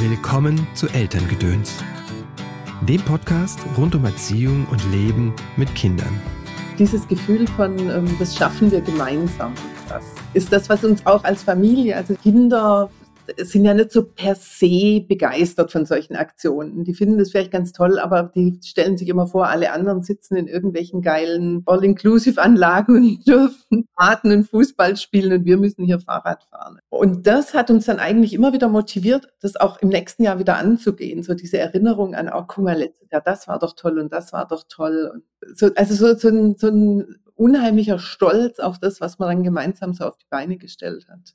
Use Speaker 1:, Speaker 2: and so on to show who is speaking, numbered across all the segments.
Speaker 1: Willkommen zu Elterngedöns, dem Podcast rund um Erziehung und Leben mit Kindern.
Speaker 2: Dieses Gefühl von, ähm, das schaffen wir gemeinsam, das ist das, was uns auch als Familie, also Kinder sind ja nicht so per se begeistert von solchen Aktionen. Die finden das vielleicht ganz toll, aber die stellen sich immer vor, alle anderen sitzen in irgendwelchen geilen All-Inclusive-Anlagen und dürfen Fahrten und Fußball spielen und wir müssen hier Fahrrad fahren. Und das hat uns dann eigentlich immer wieder motiviert, das auch im nächsten Jahr wieder anzugehen. So diese Erinnerung an, oh, guck mal, letztes Jahr, das war doch toll und das war doch toll. Und so, also so, so, ein, so ein unheimlicher Stolz auf das, was man dann gemeinsam so auf die Beine gestellt hat.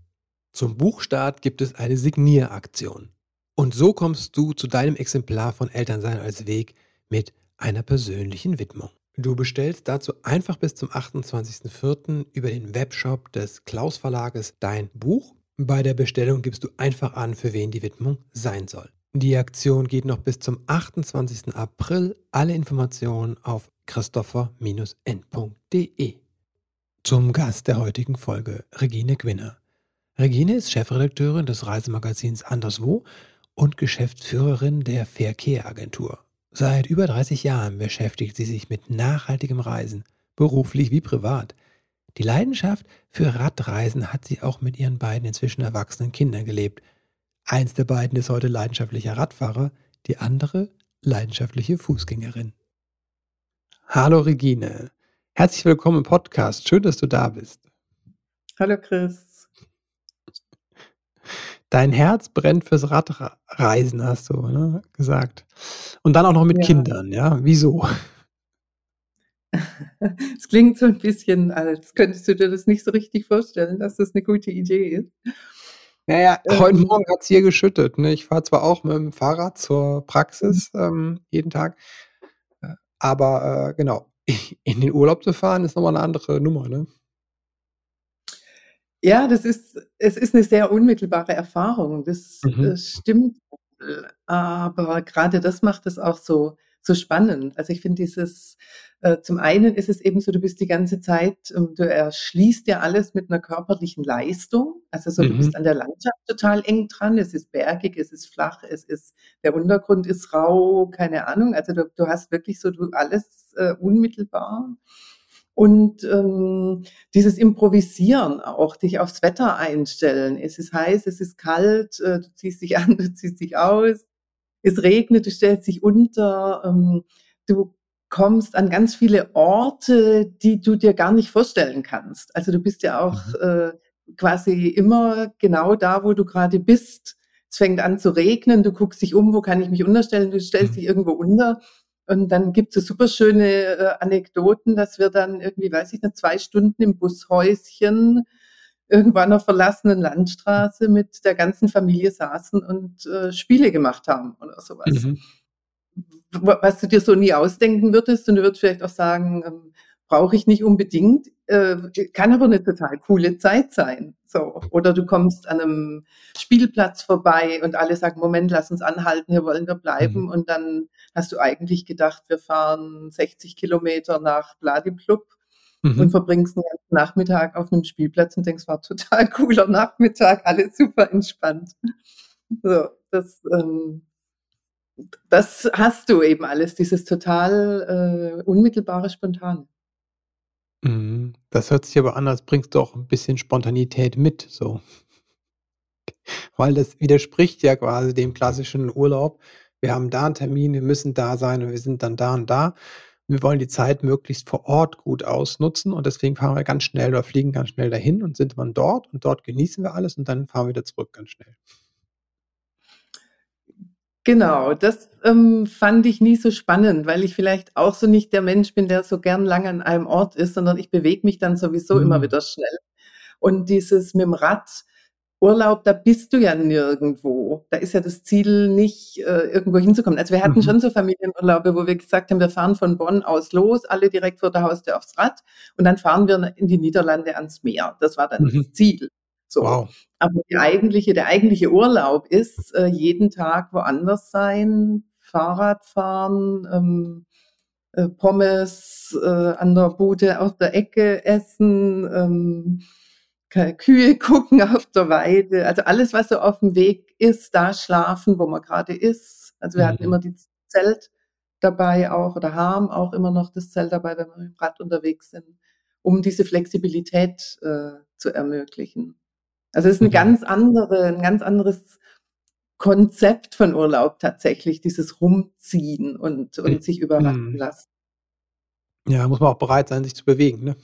Speaker 1: Zum Buchstart gibt es eine Signieraktion. Und so kommst du zu deinem Exemplar von Elternsein als Weg mit einer persönlichen Widmung. Du bestellst dazu einfach bis zum 28.04. über den Webshop des Klaus Verlages dein Buch. Bei der Bestellung gibst du einfach an, für wen die Widmung sein soll. Die Aktion geht noch bis zum 28. April. Alle Informationen auf christopher-n.de. Zum Gast der heutigen Folge, Regine Gwinner. Regine ist Chefredakteurin des Reisemagazins Anderswo und Geschäftsführerin der Verkehr-Agentur. Seit über 30 Jahren beschäftigt sie sich mit nachhaltigem Reisen, beruflich wie privat. Die Leidenschaft für Radreisen hat sie auch mit ihren beiden inzwischen erwachsenen Kindern gelebt. Eins der beiden ist heute leidenschaftlicher Radfahrer, die andere leidenschaftliche Fußgängerin. Hallo Regine, herzlich willkommen im Podcast. Schön, dass du da bist.
Speaker 2: Hallo Chris.
Speaker 1: Dein Herz brennt fürs Radreisen, hast du ne, gesagt. Und dann auch noch mit ja. Kindern, ja? Wieso?
Speaker 2: Es klingt so ein bisschen, als könntest du dir das nicht so richtig vorstellen, dass das eine gute Idee ist.
Speaker 1: Naja, ähm, heute Morgen hat es hier geschüttet. Ne? Ich fahre zwar auch mit dem Fahrrad zur Praxis mhm. ähm, jeden Tag, äh, aber äh, genau, in den Urlaub zu fahren ist nochmal eine andere Nummer. Ne?
Speaker 2: Ja, das ist, es ist eine sehr unmittelbare Erfahrung. Das, mhm. das stimmt. Aber gerade das macht es auch so, so spannend. Also ich finde dieses, äh, zum einen ist es eben so, du bist die ganze Zeit, ähm, du erschließt ja alles mit einer körperlichen Leistung. Also so, mhm. du bist an der Landschaft total eng dran. Es ist bergig, es ist flach, es ist, der Untergrund ist rau, keine Ahnung. Also du, du hast wirklich so du alles äh, unmittelbar. Und ähm, dieses Improvisieren auch, dich aufs Wetter einstellen. Es ist heiß, es ist kalt, äh, du ziehst dich an, du ziehst dich aus, es regnet, du stellst dich unter, ähm, du kommst an ganz viele Orte, die du dir gar nicht vorstellen kannst. Also du bist ja auch mhm. äh, quasi immer genau da, wo du gerade bist. Es fängt an zu regnen, du guckst dich um, wo kann ich mich unterstellen, du stellst mhm. dich irgendwo unter und dann gibt es so super schöne äh, Anekdoten, dass wir dann irgendwie, weiß ich nicht, zwei Stunden im Bushäuschen irgendwann auf verlassenen Landstraße mit der ganzen Familie saßen und äh, Spiele gemacht haben oder sowas. Mhm. Was du dir so nie ausdenken würdest und du würdest vielleicht auch sagen, ähm, brauche ich nicht unbedingt, äh, kann aber eine total coole Zeit sein. So. Oder du kommst an einem Spielplatz vorbei und alle sagen, Moment, lass uns anhalten, hier wollen wir bleiben. Mhm. Und dann hast du eigentlich gedacht, wir fahren 60 Kilometer nach Bladiplub mhm. und verbringst den ganzen Nachmittag auf einem Spielplatz und denkst, war total cooler Nachmittag, alles super entspannt. So, das, ähm, das hast du eben alles, dieses total äh, unmittelbare, spontane.
Speaker 1: Mhm. Das hört sich aber an, als bringst du auch ein bisschen Spontanität mit, so. Weil das widerspricht ja quasi dem klassischen Urlaub. Wir haben da einen Termin, wir müssen da sein und wir sind dann da und da. wir wollen die Zeit möglichst vor Ort gut ausnutzen und deswegen fahren wir ganz schnell oder fliegen ganz schnell dahin und sind dann dort und dort genießen wir alles und dann fahren wir wieder zurück ganz schnell.
Speaker 2: Genau, das ähm, fand ich nie so spannend, weil ich vielleicht auch so nicht der Mensch bin, der so gern lange an einem Ort ist, sondern ich bewege mich dann sowieso mhm. immer wieder schnell. Und dieses mit dem Rad, Urlaub, da bist du ja nirgendwo. Da ist ja das Ziel nicht, äh, irgendwo hinzukommen. Also wir hatten mhm. schon so Familienurlaube, wo wir gesagt haben, wir fahren von Bonn aus los, alle direkt vor der Haustür aufs Rad und dann fahren wir in die Niederlande ans Meer. Das war dann mhm. das Ziel. So. Wow. Aber die eigentliche, der eigentliche Urlaub ist, äh, jeden Tag woanders sein, Fahrrad fahren, ähm, äh, Pommes äh, an der Bude aus der Ecke essen, ähm, Kühe gucken auf der Weide, also alles, was so auf dem Weg ist, da schlafen, wo man gerade ist. Also wir mhm. hatten immer die Zelt dabei auch oder haben auch immer noch das Zelt dabei, wenn wir mit dem Rad unterwegs sind, um diese Flexibilität äh, zu ermöglichen. Also es ist eine mhm. ganz andere, ein ganz anderes Konzept von Urlaub tatsächlich, dieses Rumziehen und, und hm. sich überraschen mhm. lassen.
Speaker 1: Ja, muss man auch bereit sein, sich zu bewegen, ne?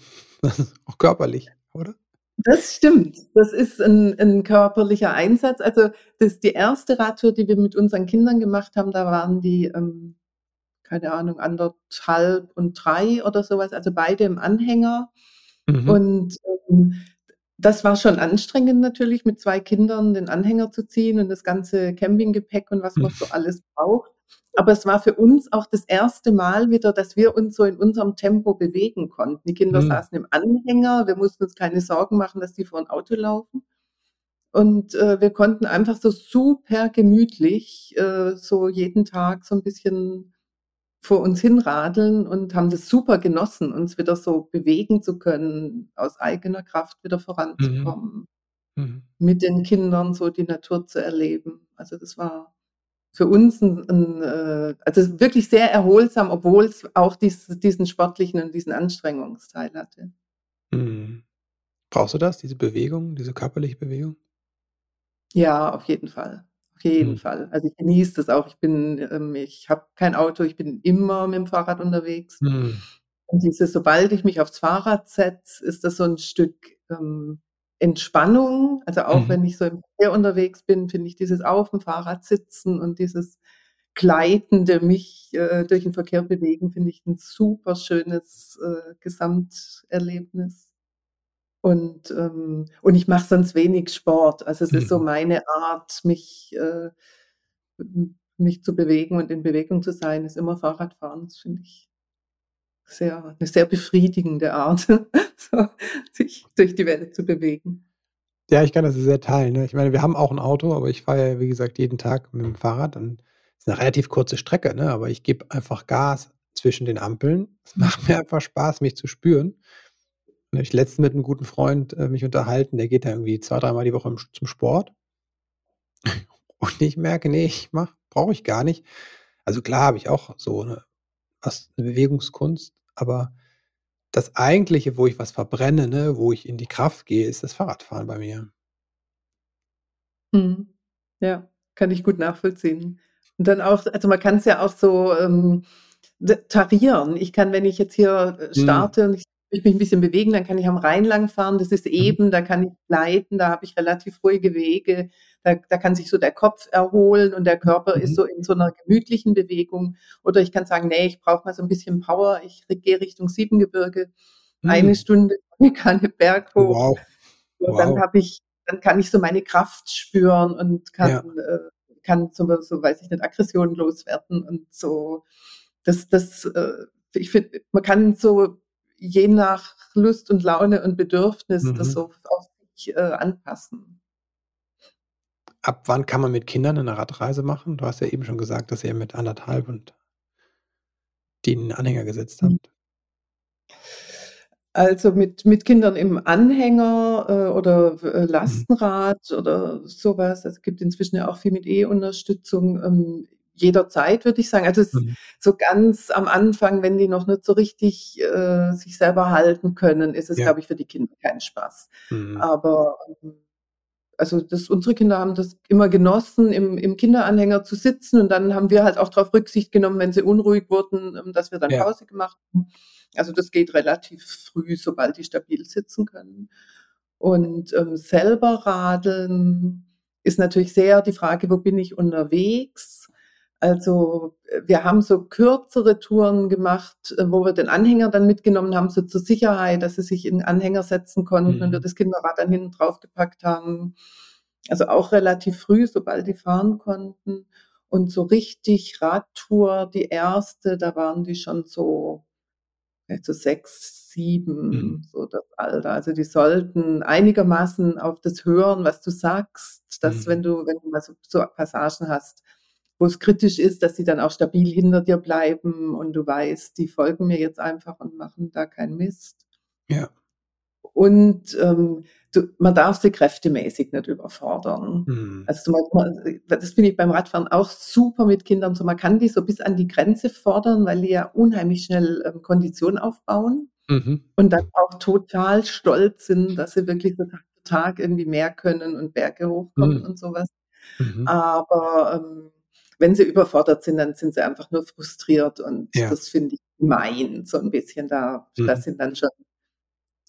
Speaker 1: auch körperlich, oder?
Speaker 2: Das stimmt. Das ist ein, ein körperlicher Einsatz. Also das ist die erste Radtour, die wir mit unseren Kindern gemacht haben. Da waren die, ähm, keine Ahnung, anderthalb und drei oder sowas, also beide im Anhänger. Mhm. Und ähm, das war schon anstrengend natürlich, mit zwei Kindern den Anhänger zu ziehen und das ganze Campinggepäck und was man so alles braucht. Aber es war für uns auch das erste Mal wieder, dass wir uns so in unserem Tempo bewegen konnten. Die Kinder mhm. saßen im Anhänger, wir mussten uns keine Sorgen machen, dass die vor ein Auto laufen. Und äh, wir konnten einfach so super gemütlich äh, so jeden Tag so ein bisschen vor uns hinradeln und haben das super genossen, uns wieder so bewegen zu können, aus eigener Kraft wieder voranzukommen, mhm. Mhm. mit den Kindern so die Natur zu erleben. Also das war für uns ein, ein äh, also wirklich sehr erholsam, obwohl es auch dies, diesen sportlichen und diesen Anstrengungsteil hatte.
Speaker 1: Mhm. Brauchst du das, diese Bewegung, diese körperliche Bewegung?
Speaker 2: Ja, auf jeden Fall. Auf jeden Mhm. Fall. Also, ich genieße das auch. Ich bin ähm, ich habe kein Auto, ich bin immer mit dem Fahrrad unterwegs. Mhm. Und dieses sobald ich mich aufs Fahrrad setze, ist das so ein Stück, ähm, Entspannung. Also, auch Mhm. wenn ich so im Verkehr unterwegs bin, finde ich dieses auf dem Fahrrad sitzen und dieses gleitende mich, äh, durch den Verkehr bewegen, finde ich ein super schönes, äh, Gesamterlebnis. Und, ähm, und ich mache sonst wenig Sport. Also es ist so mhm. meine Art, mich, äh, mich zu bewegen und in Bewegung zu sein, ist immer Fahrradfahren. Das finde ich sehr, eine sehr befriedigende Art, so, sich durch die Welt zu bewegen.
Speaker 1: Ja, ich kann das sehr teilen. Ne? Ich meine, wir haben auch ein Auto, aber ich fahre ja, wie gesagt, jeden Tag mit dem Fahrrad. Und es ist eine relativ kurze Strecke, ne? aber ich gebe einfach Gas zwischen den Ampeln. Es macht mir einfach Spaß, mich zu spüren. Habe ich letztens mit einem guten Freund äh, mich unterhalten, der geht da irgendwie zwei, dreimal die Woche im, zum Sport. Und ich merke, nee, ich mach, brauche ich gar nicht. Also klar habe ich auch so eine, was, eine Bewegungskunst, aber das eigentliche, wo ich was verbrenne, ne, wo ich in die Kraft gehe, ist das Fahrradfahren bei mir.
Speaker 2: Mhm. Ja, kann ich gut nachvollziehen. Und dann auch, also man kann es ja auch so ähm, tarieren. Ich kann, wenn ich jetzt hier äh, mhm. starte und ich ich mich ein bisschen bewegen, dann kann ich am Rhein lang fahren, das ist mhm. eben, da kann ich gleiten, da habe ich relativ ruhige Wege, da, da kann sich so der Kopf erholen und der Körper mhm. ist so in so einer gemütlichen Bewegung. Oder ich kann sagen, nee, ich brauche mal so ein bisschen Power, ich gehe Richtung Siebengebirge, mhm. eine Stunde, ich kann Berg hoch. Wow. wow. Dann habe ich, dann kann ich so meine Kraft spüren und kann, ja. äh, kann so, so, weiß ich nicht, Aggressionen loswerden und so. Das, das, äh, ich finde, man kann so je nach Lust und Laune und Bedürfnis mhm. das so auf sich äh, anpassen.
Speaker 1: Ab wann kann man mit Kindern eine Radreise machen? Du hast ja eben schon gesagt, dass ihr mit anderthalb und den Anhänger gesetzt mhm. habt.
Speaker 2: Also mit, mit Kindern im Anhänger äh, oder äh, mhm. Lastenrad mhm. oder sowas. Es gibt inzwischen ja auch viel mit E-Unterstützung. Ähm, jederzeit, würde ich sagen. Also es mhm. so ganz am Anfang, wenn die noch nicht so richtig äh, sich selber halten können, ist es, ja. glaube ich, für die Kinder kein Spaß. Mhm. Aber ähm, also das, unsere Kinder haben das immer genossen, im, im Kinderanhänger zu sitzen und dann haben wir halt auch darauf Rücksicht genommen, wenn sie unruhig wurden, ähm, dass wir dann ja. Pause gemacht haben. Also das geht relativ früh, sobald die stabil sitzen können. Und ähm, selber radeln ist natürlich sehr die Frage, wo bin ich unterwegs? Also wir haben so kürzere Touren gemacht, äh, wo wir den Anhänger dann mitgenommen haben, so zur Sicherheit, dass sie sich in den Anhänger setzen konnten mhm. und wir das Kinderrad dann hinten drauf gepackt haben. Also auch relativ früh, sobald die fahren konnten. Und so richtig Radtour, die erste, da waren die schon so, so sechs, sieben, mhm. so das Alter. Also die sollten einigermaßen auf das hören, was du sagst, dass mhm. wenn du, wenn du mal so, so Passagen hast, wo es kritisch ist, dass sie dann auch stabil hinter dir bleiben und du weißt, die folgen mir jetzt einfach und machen da keinen Mist.
Speaker 1: Ja.
Speaker 2: Und ähm, du, man darf sie kräftemäßig nicht überfordern. Mhm. Also man, das finde ich beim Radfahren auch super mit Kindern. So, man kann die so bis an die Grenze fordern, weil die ja unheimlich schnell ähm, Kondition aufbauen mhm. und dann auch total stolz sind, dass sie wirklich so Tag für Tag irgendwie mehr können und Berge hochkommen mhm. und sowas. Mhm. Aber ähm, wenn sie überfordert sind, dann sind sie einfach nur frustriert und ja. das finde ich gemein, so ein bisschen da. Mhm. Das sind dann schon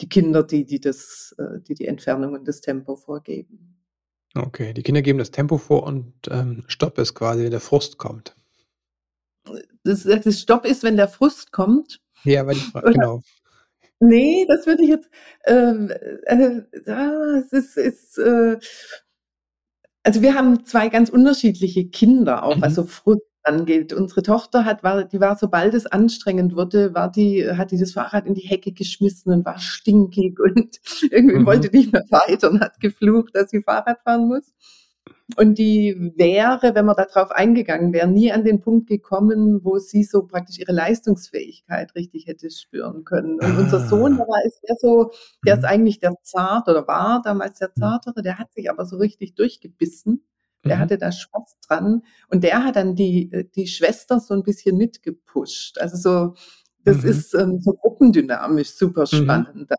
Speaker 2: die Kinder, die, die das, äh, die die Entfernung und das Tempo vorgeben.
Speaker 1: Okay, die Kinder geben das Tempo vor und ähm, Stopp ist quasi, wenn der Frust kommt.
Speaker 2: Das, das Stopp ist, wenn der Frust kommt.
Speaker 1: Ja, weil ich, genau.
Speaker 2: Nee, das würde ich jetzt, ähm, äh, äh, es ist, ist äh, also wir haben zwei ganz unterschiedliche Kinder auch, mhm. also Frust angeht. Unsere Tochter hat, war, die war, sobald es anstrengend wurde, war die, hat die das Fahrrad in die Hecke geschmissen und war stinkig und irgendwie mhm. wollte nicht mehr weiter und hat geflucht, dass sie Fahrrad fahren muss. Und die wäre, wenn man darauf eingegangen wäre, nie an den Punkt gekommen, wo sie so praktisch ihre Leistungsfähigkeit richtig hätte spüren können. Und ah. unser Sohn, der war, ist der so, der ist mhm. eigentlich der Zart oder war damals der mhm. Zartere, der hat sich aber so richtig durchgebissen. Der mhm. hatte da Spaß dran. Und der hat dann die, äh, die Schwester so ein bisschen mitgepusht. Also so, das mhm. ist ähm, so gruppendynamisch super mhm. spannend. Mhm.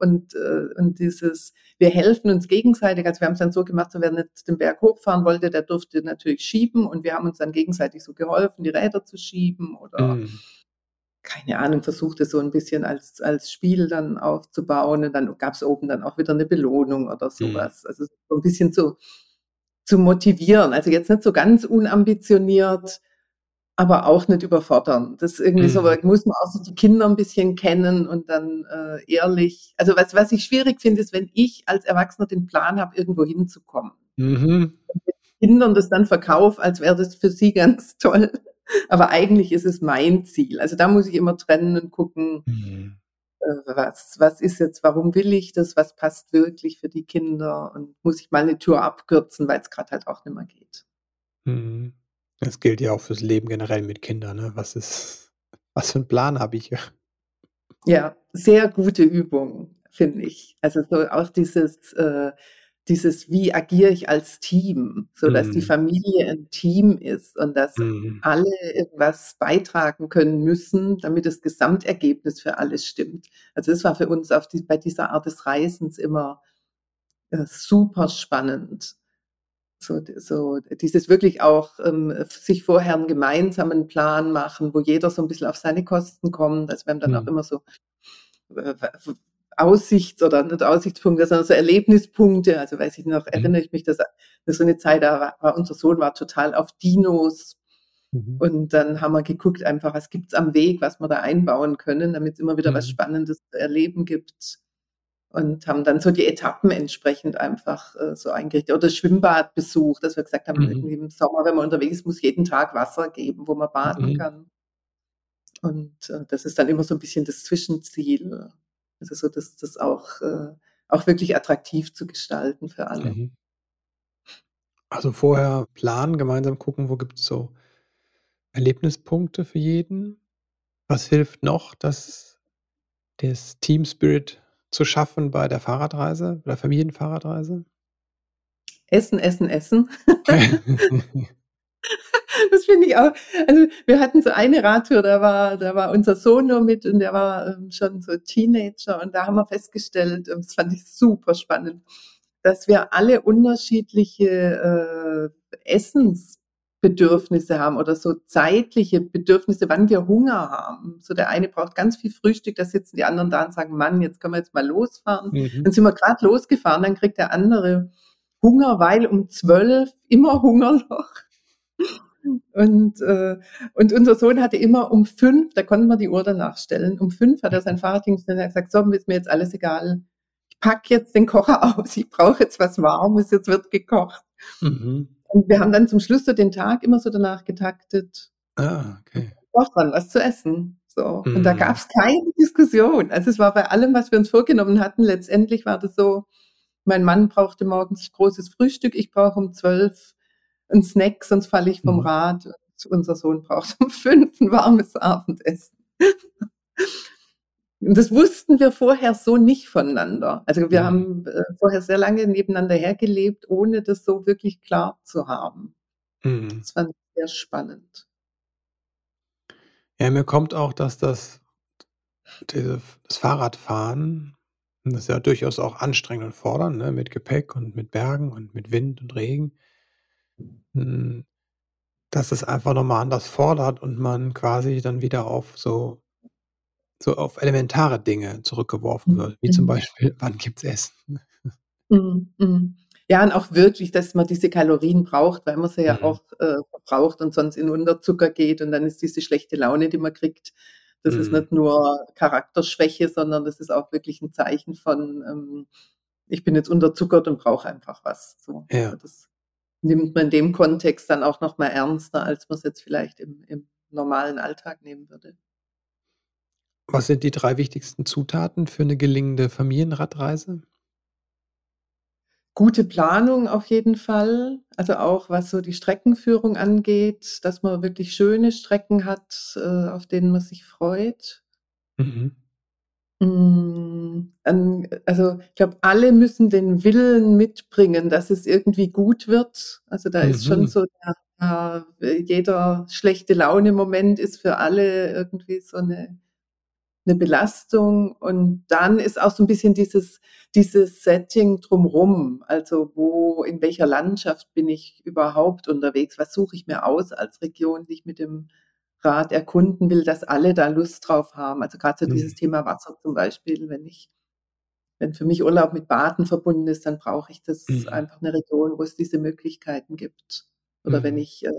Speaker 2: Und, äh, und dieses, wir helfen uns gegenseitig. Also wir haben es dann so gemacht, so wer nicht den Berg hochfahren wollte, der durfte natürlich schieben. Und wir haben uns dann gegenseitig so geholfen, die Räder zu schieben oder mhm keine Ahnung, versuchte so ein bisschen als, als Spiel dann aufzubauen. Und dann gab es oben dann auch wieder eine Belohnung oder mhm. sowas. Mhm. Also so ein bisschen so zu motivieren. Also jetzt nicht so ganz unambitioniert, aber auch nicht überfordern. Das irgendwie mhm. so, muss man auch so die Kinder ein bisschen kennen und dann äh, ehrlich. Also was, was ich schwierig finde, ist, wenn ich als Erwachsener den Plan habe, irgendwo hinzukommen. Mhm. Und den Kindern das dann verkaufe, als wäre das für sie ganz toll. Aber eigentlich ist es mein Ziel. Also da muss ich immer trennen und gucken, mhm. Äh, was, was ist jetzt, warum will ich das, was passt wirklich für die Kinder und muss ich mal eine Tour abkürzen, weil es gerade halt auch nicht mehr geht.
Speaker 1: Mhm. Das gilt ja auch fürs Leben generell mit Kindern. Ne? Was ist, was für einen Plan habe ich?
Speaker 2: Ja, sehr gute Übung, finde ich. Also so auch dieses, äh, dieses, wie agiere ich als Team, so dass mhm. die Familie ein Team ist und dass mhm. alle etwas beitragen können müssen, damit das Gesamtergebnis für alles stimmt. Also das war für uns auf die, bei dieser Art des Reisens immer äh, super spannend. So, so dieses wirklich auch ähm, sich vorher einen gemeinsamen Plan machen, wo jeder so ein bisschen auf seine Kosten kommt. Also wir haben dann mhm. auch immer so äh, Aussichts- oder nicht Aussichtspunkte, sondern so Erlebnispunkte. Also weiß ich noch, mhm. erinnere ich mich, dass, dass so eine Zeit, da war, war, unser Sohn war total auf Dinos. Mhm. Und dann haben wir geguckt, einfach, was gibt's am Weg, was wir da einbauen können, damit es immer wieder mhm. was Spannendes zu erleben gibt. Und haben dann so die Etappen entsprechend einfach äh, so eingerichtet. Oder Schwimmbadbesuch, dass wir gesagt haben, mhm. irgendwie im Sommer, wenn man unterwegs ist, muss jeden Tag Wasser geben, wo man baden mhm. kann. Und äh, das ist dann immer so ein bisschen das Zwischenziel. Also so, dass das auch, äh, auch wirklich attraktiv zu gestalten für alle. Mhm.
Speaker 1: Also vorher planen, gemeinsam gucken, wo gibt es so Erlebnispunkte für jeden. Was hilft noch, das, das Team Spirit zu schaffen bei der Fahrradreise, bei der Familienfahrradreise?
Speaker 2: Essen, essen, essen. das finde ich auch. Also wir hatten so eine Radtour, da war, da war unser Sohn nur mit und der war ähm, schon so Teenager und da haben wir festgestellt, das fand ich super spannend, dass wir alle unterschiedliche äh, Essensbedürfnisse haben oder so zeitliche Bedürfnisse, wann wir Hunger haben. So der eine braucht ganz viel Frühstück, da sitzen die anderen da und sagen, Mann, jetzt können wir jetzt mal losfahren. Mhm. Dann sind wir gerade losgefahren, dann kriegt der andere Hunger, weil um zwölf immer Hungerloch. Und, äh, und unser Sohn hatte immer um fünf, da konnten wir die Uhr danach stellen, um fünf hat er sein Fahrrad hingestellt und hat gesagt, so, ist mir jetzt alles egal. packe jetzt den Kocher aus, ich brauche jetzt was Warmes, jetzt wird gekocht. Mhm. Und wir haben dann zum Schluss so den Tag immer so danach getaktet.
Speaker 1: Ah, okay.
Speaker 2: Braucht man was zu essen. So. Mhm. Und da mhm. gab es keine Diskussion. Also es war bei allem, was wir uns vorgenommen hatten, letztendlich war das so, mein Mann brauchte morgens großes Frühstück, ich brauche um zwölf einen Snack, sonst falle ich vom mhm. Rad. Und unser Sohn braucht um fünf ein warmes Abendessen. Das wussten wir vorher so nicht voneinander. Also wir mhm. haben äh, vorher sehr lange nebeneinander hergelebt, ohne das so wirklich klar zu haben. Mhm. Das fand ich sehr spannend.
Speaker 1: Ja, mir kommt auch, dass das, das Fahrradfahren, das ist ja durchaus auch anstrengend und fordernd, ne, mit Gepäck und mit Bergen und mit Wind und Regen, hm, dass es einfach nochmal anders fordert und man quasi dann wieder auf so so auf elementare Dinge zurückgeworfen wird, wie zum mhm. Beispiel, wann gibt's Essen?
Speaker 2: Mhm, mhm. Ja, und auch wirklich, dass man diese Kalorien braucht, weil man sie ja Mhm. auch, äh, verbraucht und sonst in Unterzucker geht und dann ist diese schlechte Laune, die man kriegt, das ist nicht nur Charakterschwäche, sondern das ist auch wirklich ein Zeichen von, ähm, ich bin jetzt unterzuckert und brauche einfach was, so. Also, das nimmt man in dem Kontext dann auch noch mal ernster, als man es jetzt vielleicht im im normalen Alltag nehmen würde.
Speaker 1: Was sind die drei wichtigsten Zutaten für eine gelingende Familienradreise?
Speaker 2: Gute Planung auf jeden Fall. Also auch was so die Streckenführung angeht, dass man wirklich schöne Strecken hat, äh, auf denen man sich freut. Mhm. Hm, also, ich glaube, alle müssen den Willen mitbringen, dass es irgendwie gut wird. Also, da ist schon mhm. so der, jeder schlechte Laune-Moment ist für alle irgendwie so eine eine Belastung und dann ist auch so ein bisschen dieses dieses Setting drumrum, also wo in welcher Landschaft bin ich überhaupt unterwegs? Was suche ich mir aus als Region, die ich mit dem Rad erkunden will, dass alle da Lust drauf haben. Also gerade so mhm. dieses Thema Wasser zum Beispiel, wenn ich wenn für mich Urlaub mit Baden verbunden ist, dann brauche ich das mhm. einfach eine Region, wo es diese Möglichkeiten gibt. Oder mhm. wenn ich äh,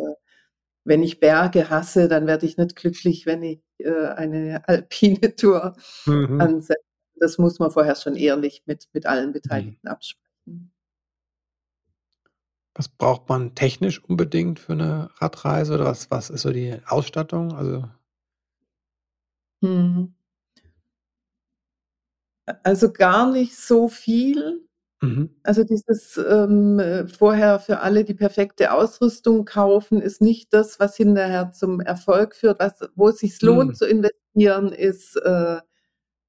Speaker 2: wenn ich Berge hasse, dann werde ich nicht glücklich, wenn ich äh, eine alpine Tour mhm. ansetze. Das muss man vorher schon ehrlich mit, mit allen mhm. Beteiligten mhm. absprechen.
Speaker 1: Was braucht man technisch unbedingt für eine Radreise oder was, was ist so die Ausstattung? Also
Speaker 2: mhm. Also gar nicht so viel. Mhm. Also dieses ähm, äh, vorher für alle die perfekte Ausrüstung kaufen, ist nicht das, was hinterher zum Erfolg führt. Was, wo es sich lohnt mhm. zu investieren, ist äh,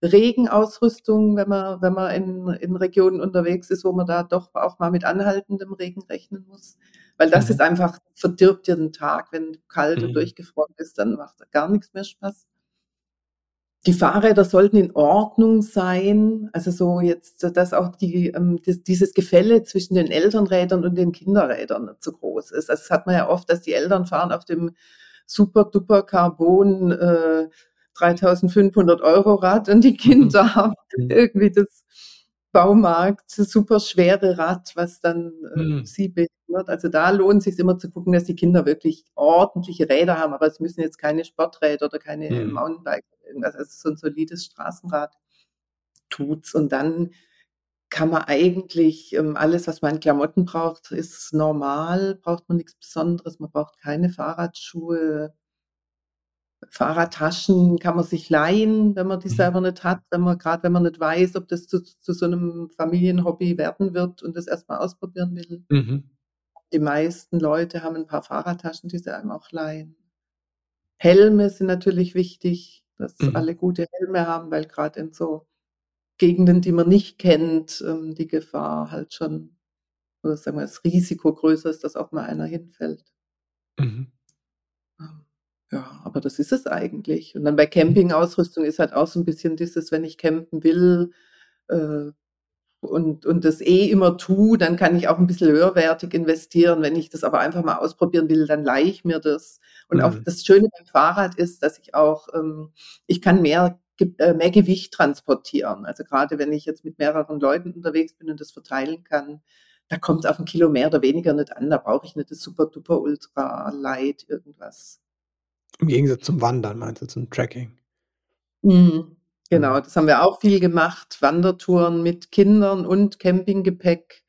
Speaker 2: Regenausrüstung, wenn man, wenn man in, in Regionen unterwegs ist, wo man da doch auch mal mit anhaltendem Regen rechnen muss. Weil das mhm. ist einfach, verdirbt dir den Tag. Wenn du kalt und mhm. durchgefroren bist, dann macht gar nichts mehr Spaß. Die Fahrräder sollten in Ordnung sein. Also so jetzt, dass auch die, ähm, das, dieses Gefälle zwischen den Elternrädern und den Kinderrädern nicht so groß ist. Also das hat man ja oft, dass die Eltern fahren auf dem super duper Carbon äh, 3500 Euro Rad und die Kinder haben irgendwie das Baumarkt super schwere Rad, was dann äh, mhm. sie behindert. Also da lohnt es sich immer zu gucken, dass die Kinder wirklich ordentliche Räder haben, aber es müssen jetzt keine Sporträder oder keine mhm. Mountainbikes irgendwas, also so ein solides Straßenrad tut's. Und dann kann man eigentlich ähm, alles, was man an Klamotten braucht, ist normal, braucht man nichts Besonderes, man braucht keine Fahrradschuhe, Fahrradtaschen kann man sich leihen, wenn man die mhm. selber nicht hat, wenn man gerade wenn man nicht weiß, ob das zu, zu so einem Familienhobby werden wird und das erstmal ausprobieren will. Mhm. Die meisten Leute haben ein paar Fahrradtaschen, die sie einem auch leihen. Helme sind natürlich wichtig, dass mhm. alle gute Helme haben, weil gerade in so Gegenden, die man nicht kennt, ähm, die Gefahr halt schon oder sagen wir, das Risiko größer ist, dass auch mal einer hinfällt. Mhm. Ähm, ja, aber das ist es eigentlich. Und dann bei Campingausrüstung ist halt auch so ein bisschen dieses, wenn ich campen will, äh, und, und das eh immer tue, dann kann ich auch ein bisschen höherwertig investieren. Wenn ich das aber einfach mal ausprobieren will, dann leihe ich mir das. Und mhm. auch das Schöne beim Fahrrad ist, dass ich auch, ähm, ich kann mehr, äh, mehr Gewicht transportieren. Also gerade wenn ich jetzt mit mehreren Leuten unterwegs bin und das verteilen kann, da kommt auf ein Kilo mehr oder weniger nicht an. Da brauche ich nicht das super duper ultra light irgendwas.
Speaker 1: Im Gegensatz zum Wandern, meinst du, zum Tracking?
Speaker 2: Mhm. Genau,
Speaker 1: Mhm.
Speaker 2: das haben wir auch viel gemacht, Wandertouren mit Kindern und Campinggepäck.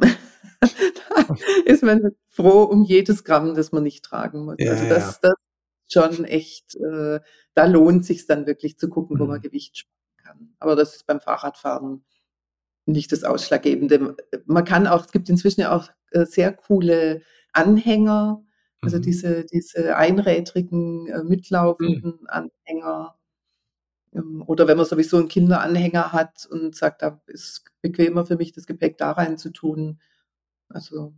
Speaker 2: Da ist man froh um jedes Gramm, das man nicht tragen muss.
Speaker 1: Ja,
Speaker 2: Also,
Speaker 1: ja.
Speaker 2: das das schon echt äh, da lohnt sich's dann wirklich zu gucken, wo man
Speaker 1: Mhm.
Speaker 2: Gewicht sparen kann. Aber das ist beim Fahrradfahren nicht das Ausschlaggebende. Man kann auch es gibt inzwischen ja auch, äh, sehr coole Anhänger, also
Speaker 1: Mhm.
Speaker 2: diese diese einrädrigen, äh,
Speaker 1: Mhm.
Speaker 2: mitlaufenden Anhänger. Ähm, oder wenn man sowieso 'n Kinderanhänger hat und sagt: „Da ist bequemer für mich, das Gepäck da reinzutun.“ Also,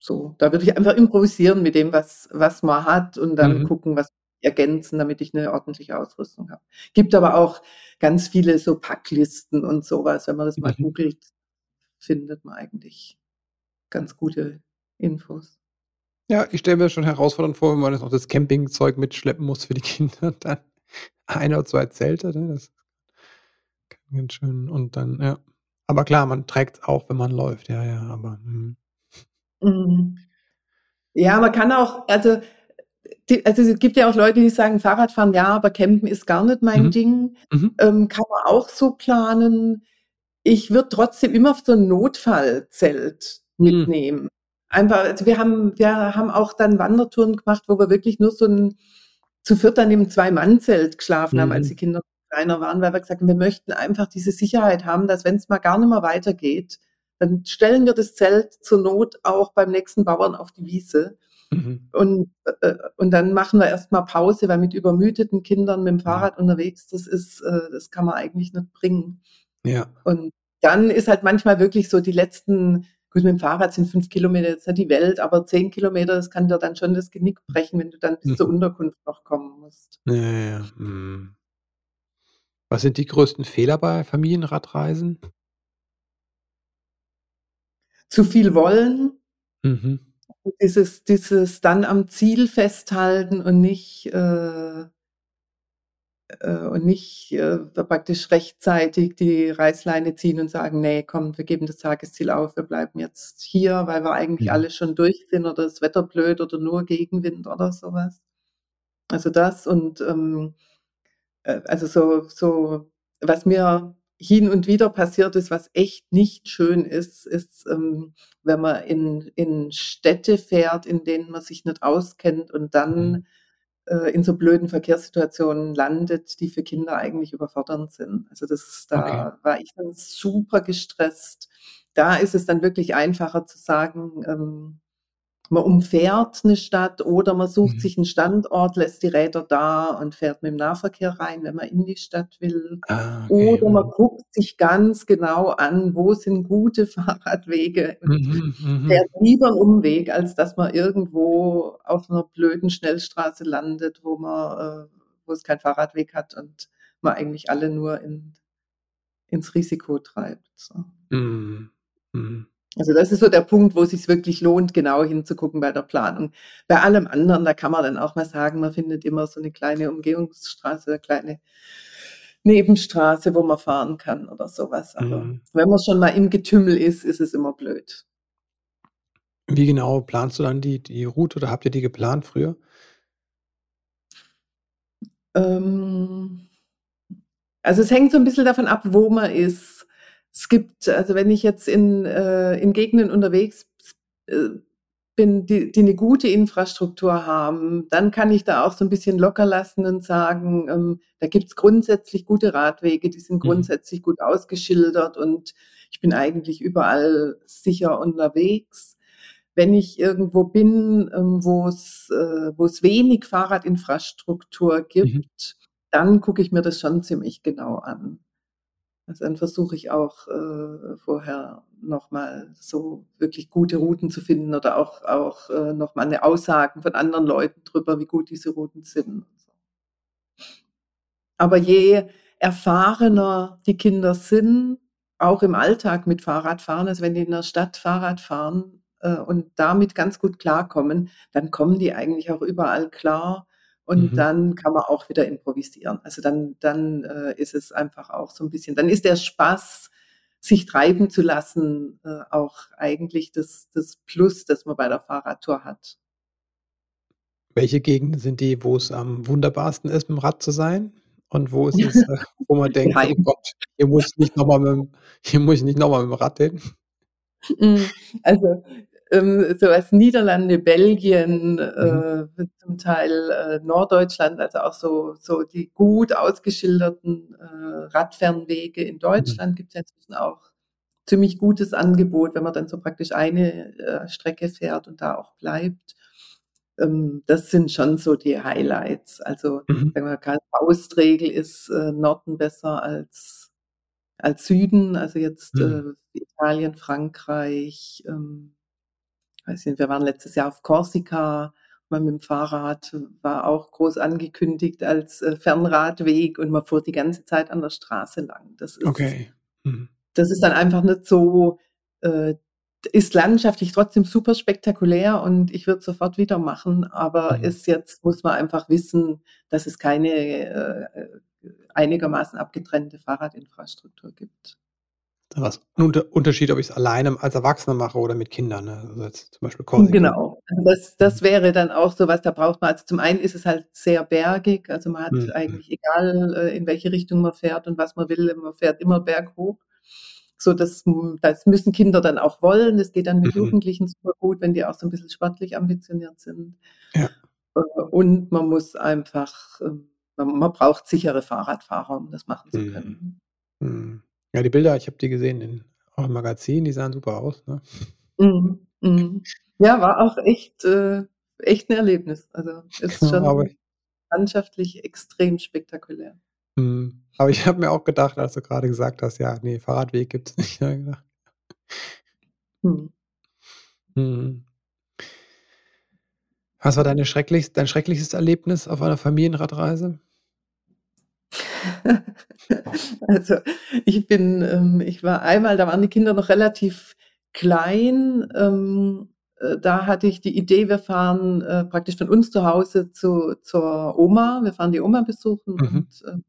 Speaker 2: so, da würde ich einfach improvisieren mit dem, was was man hat und dann
Speaker 1: Mhm.
Speaker 2: gucken, was ergänzen, damit ich 'ne ordentliche Ausrüstung habe. Gibt aber auch ganz viele so Packlisten und so was. Wenn man das mal
Speaker 1: Mhm.
Speaker 2: googelt, findet man eigentlich ganz gute Infos.
Speaker 1: Ja, ich stelle mir schon herausfordernd vor, wenn man jetzt noch das Campingzeug mitschleppen muss für die Kinder dann 1 oder 2 Zelte, ne? Das kann ganz schön und dann ja. Aber klar, man trägt's auch, wenn man läuft. Ja, ja, aber mhm.
Speaker 2: Mhm. Ja, man kann auch also, d also, es gibt ja auch Leute, die sagen: „Fahrradfahren ja, aber Campen ist gar nicht mein
Speaker 1: Mhm.
Speaker 2: Ding.“
Speaker 1: Mhm.
Speaker 2: Ähm, kann man auch so planen. Ich würde trotzdem immer so 'n Notfallzelt
Speaker 1: Mhm.
Speaker 2: mitnehmen. Einfach also, wir haben wir haben auch dann Wandertouren gemacht, wo wir wirklich nur so 'n zu 4. dann im Zwei-Mann-Zelt geschlafen haben, als die
Speaker 1: Mhm.
Speaker 2: Kinder kleiner waren, weil wir gesagt haben: „Wir möchten einfach diese Sicherheit haben, dass wenn's mal gar nicht mehr weitergeht, dann stellen wir das Zelt zur Not auch beim nächsten Bauern auf die Wiese
Speaker 1: Mhm.
Speaker 2: und äh, und dann machen wir erst mal Pause“, weil mit übermüdeten Kindern mit'm
Speaker 1: Mhm.
Speaker 2: Fahrrad unterwegs, das ist äh, das kann man eigentlich nicht bringen.
Speaker 1: Ja.
Speaker 2: Und dann ist halt manchmal wirklich so die letzten gut, mit'm Fahrrad sind 5 Kilometer jetzt nicht die Welt, aber 10 Kilometer, das kann dir dann schon das Genick brechen, wenn du dann bis zur
Speaker 1: Mhm.
Speaker 2: Unterkunft noch kommen musst.
Speaker 1: Ja, ja, ja. Mhm. Was sind die größten Fehler bei Familienradreisen?
Speaker 2: Zu viel wollen.
Speaker 1: Mhm.
Speaker 2: Dieses dieses dann am Ziel festhalten und nicht äh, und nicht, äh, praktisch rechtzeitig die Reißleine ziehen und sagen: „Ne, komm, wir geben das Tagesziel auf. Wir bleiben jetzt hier, weil wir eigentlich
Speaker 1: Mhm.
Speaker 2: alle schon durch sind oder das Wetter blöd oder nur Gegenwind“ oder so was. Also, das und, ähm, äh, also, so so was mir hin und wieder passiert ist, was echt nicht schön ist, ist, ähm, wenn man in in Städte fährt, in denen man sich nicht auskennt und
Speaker 1: Mhm.
Speaker 2: Äh, in so blöden Verkehrssituationen landet, die für Kinder eigentlich überfordernd sind. Also, das
Speaker 1: Okay.
Speaker 2: da war ich dann super gestresst. Da ist es dann wirklich einfacher zu sagen, ähm, man umfährt 'ne Stadt oder man sucht
Speaker 1: Mhm.
Speaker 2: sich 'n Standort, lässt die Räder da und fährt mit'm Nahverkehr rein, wenn man in die Stadt will.
Speaker 1: Ah, okay.
Speaker 2: Oder man
Speaker 1: Mhm.
Speaker 2: guckt sich ganz genau an, wo sind gute Fahrradwege und
Speaker 1: Mhm, mhm.
Speaker 2: fährt lieber 'n Umweg, als dass man irgendwo auf 'ner blöden Schnellstraße landet, wo man äh, wo es keinen Fahrradweg hat und man eigentlich alle nur in ins Risiko treibt, so.
Speaker 1: Mhm, mhm.
Speaker 2: Also, das ist so der Punkt, wo es sich wirklich lohnt, genau hinzugucken bei der Planung. Bei allem anderen, da kann man dann auch mal sagen, man findet immer so 'ne kleine Umgehungsstraße, kleine Nebenstraße, wo man fahren kann oder so was. Aber
Speaker 1: Mhm.
Speaker 2: wenn man schon mal im Getümmel ist, ist es immer blöd.
Speaker 1: Wie genau planst du dann die die Route oder habt ihr die geplant früher?
Speaker 2: Ähm, also, es hängt so 'n bisschen davon ab, wo man ist. Es gibt also, wenn ich jetzt in äh, in Gegenden unterwegs äh, bin, die die 'ne gute Infrastruktur haben, dann kann ich da auch so 'n bisschen locker lassen und sagen, ähm, da gibt's grundsätzlich gute Radwege, die sind
Speaker 1: Mhm.
Speaker 2: grundsätzlich gut ausgeschildert und ich bin eigentlich überall sicher unterwegs. Wenn ich irgendwo bin, ähm, wo's äh, wo's wenig Fahrradinfrastruktur
Speaker 1: Mhm.
Speaker 2: gibt, dann gucke ich mir das schon ziemlich genau an. Also, dann versuche ich auch, äh, vorher noch mal so wirklich gute Routen zu finden oder auch auch, äh, noch mal 'ne Aussagen von anderen Leuten drüber, wie gut diese Routen sind. Aber je erfahrener die Kinder sind, auch im Alltag mit Fahrradfahren, also, wenn die in der Stadt Fahrrad fahren, äh, und damit ganz gut klarkommen, dann kommen die eigentlich auch überall klar und
Speaker 1: Mhm.
Speaker 2: dann kann man auch wieder improvisieren. Also, dann dann, äh, ist es einfach auch so 'n bisschen dann ist der Spaß, sich treiben zu lassen, äh, auch eigentlich das das Plus, das man bei der Fahrradtour hat.
Speaker 1: Welche Gegenden sind die, wo's am wunderbarsten ist, mit'm Rad zu sein? Und wo ist es, äh, wo man denkt: „Oh Gott, hier muss ich nicht noch mal mit'm hier muss ich nicht noch mal mit'm Rad hin?“
Speaker 2: Hm, also, ähm, so was Niederlande, Belgien,
Speaker 1: Mhm.
Speaker 2: äh, zum Teil, äh, Norddeutschland, also auch so so die gut ausgeschilderten, äh, Radfernwege in
Speaker 1: Mhm.
Speaker 2: Deutschland gibt's ja inzwischen auch ziemlich gutes Angebot, wenn man dann so praktisch eine, äh, Strecke fährt und da auch bleibt. Ähm, das sind schon so die Highlights. Also,
Speaker 1: Mhm.
Speaker 2: sagen wir mal, Faustregel ist, äh, Norden besser als als Süden. Also jetzt, äh,
Speaker 1: Mhm.
Speaker 2: Italien, Frankreich, ähm, weiß nicht, wir waren letztes Jahr auf Korsika, mal mit'm Fahrrad, war auch groß angekündigt als, äh, Fernradweg und man fuhr die ganze Zeit an der Straße lang. Das ist
Speaker 1: Okay. Mhm.
Speaker 2: das ist dann einfach nicht so äh, ist landschaftlich trotzdem super spektakulär und ich würde es sofort wieder machen, aber
Speaker 1: Mhm.
Speaker 2: ist jetzt muss man einfach wissen, dass es keine, äh, äh, einigermaßen abgetrennte Fahrradinfrastruktur gibt.
Speaker 1: Was 'n Unter Unterschied, ob ich's alleine als Erwachsener mache oder mit Kindern, ne? Also jetzt zum Beispiel Korsika.
Speaker 2: Genau. Also das
Speaker 1: Mhm.
Speaker 2: das wäre dann auch so was, da braucht man also zum einen ist es halt sehr bergig, also man hat
Speaker 1: Mhm.
Speaker 2: eigentlich egal, äh, in welche Richtung man fährt und was man will, man fährt immer berghoch. So das hm, das müssen Kinder dann auch wollen. Das geht dann mit
Speaker 1: Mhm.
Speaker 2: Jugendlichen super gut, wenn die auch so 'n bisschen sportlich ambitioniert sind.
Speaker 1: Ja.
Speaker 2: Äh, und man muss einfach, ähm man man braucht sichere Fahrradfahrer, um das machen zu
Speaker 1: Mhm.
Speaker 2: können.
Speaker 1: Mhm. Ja, die Bilder, ich habe die gesehen in auch im Magazin, die sahen super aus, ne?
Speaker 2: Mhm, mhm. Ja, war auch echt äh, echt 'n Erlebnis. Also, ist
Speaker 1: Genau, aber
Speaker 2: schon landschaftlich extrem spektakulär.
Speaker 1: Mhm. Aber ich habe mir auch gedacht, als du grade gesagt hast: „Ja, ne, Fahrradweg gibt's nicht“, habe ich gedacht
Speaker 2: Mhm.
Speaker 1: Mhm. Was war deine schrecklichst dein schrecklichstes Erlebnis auf einer Familienradreise?
Speaker 2: Also, ich bin ähm, ich war einmal da waren die Kinder noch relativ klein, ähm, äh, da hatte ich die Idee, wir fahren, äh, praktisch von uns zu Hause zu zur Oma. Wir fahren die Oma besuchen
Speaker 1: Mhm.
Speaker 2: und, ähm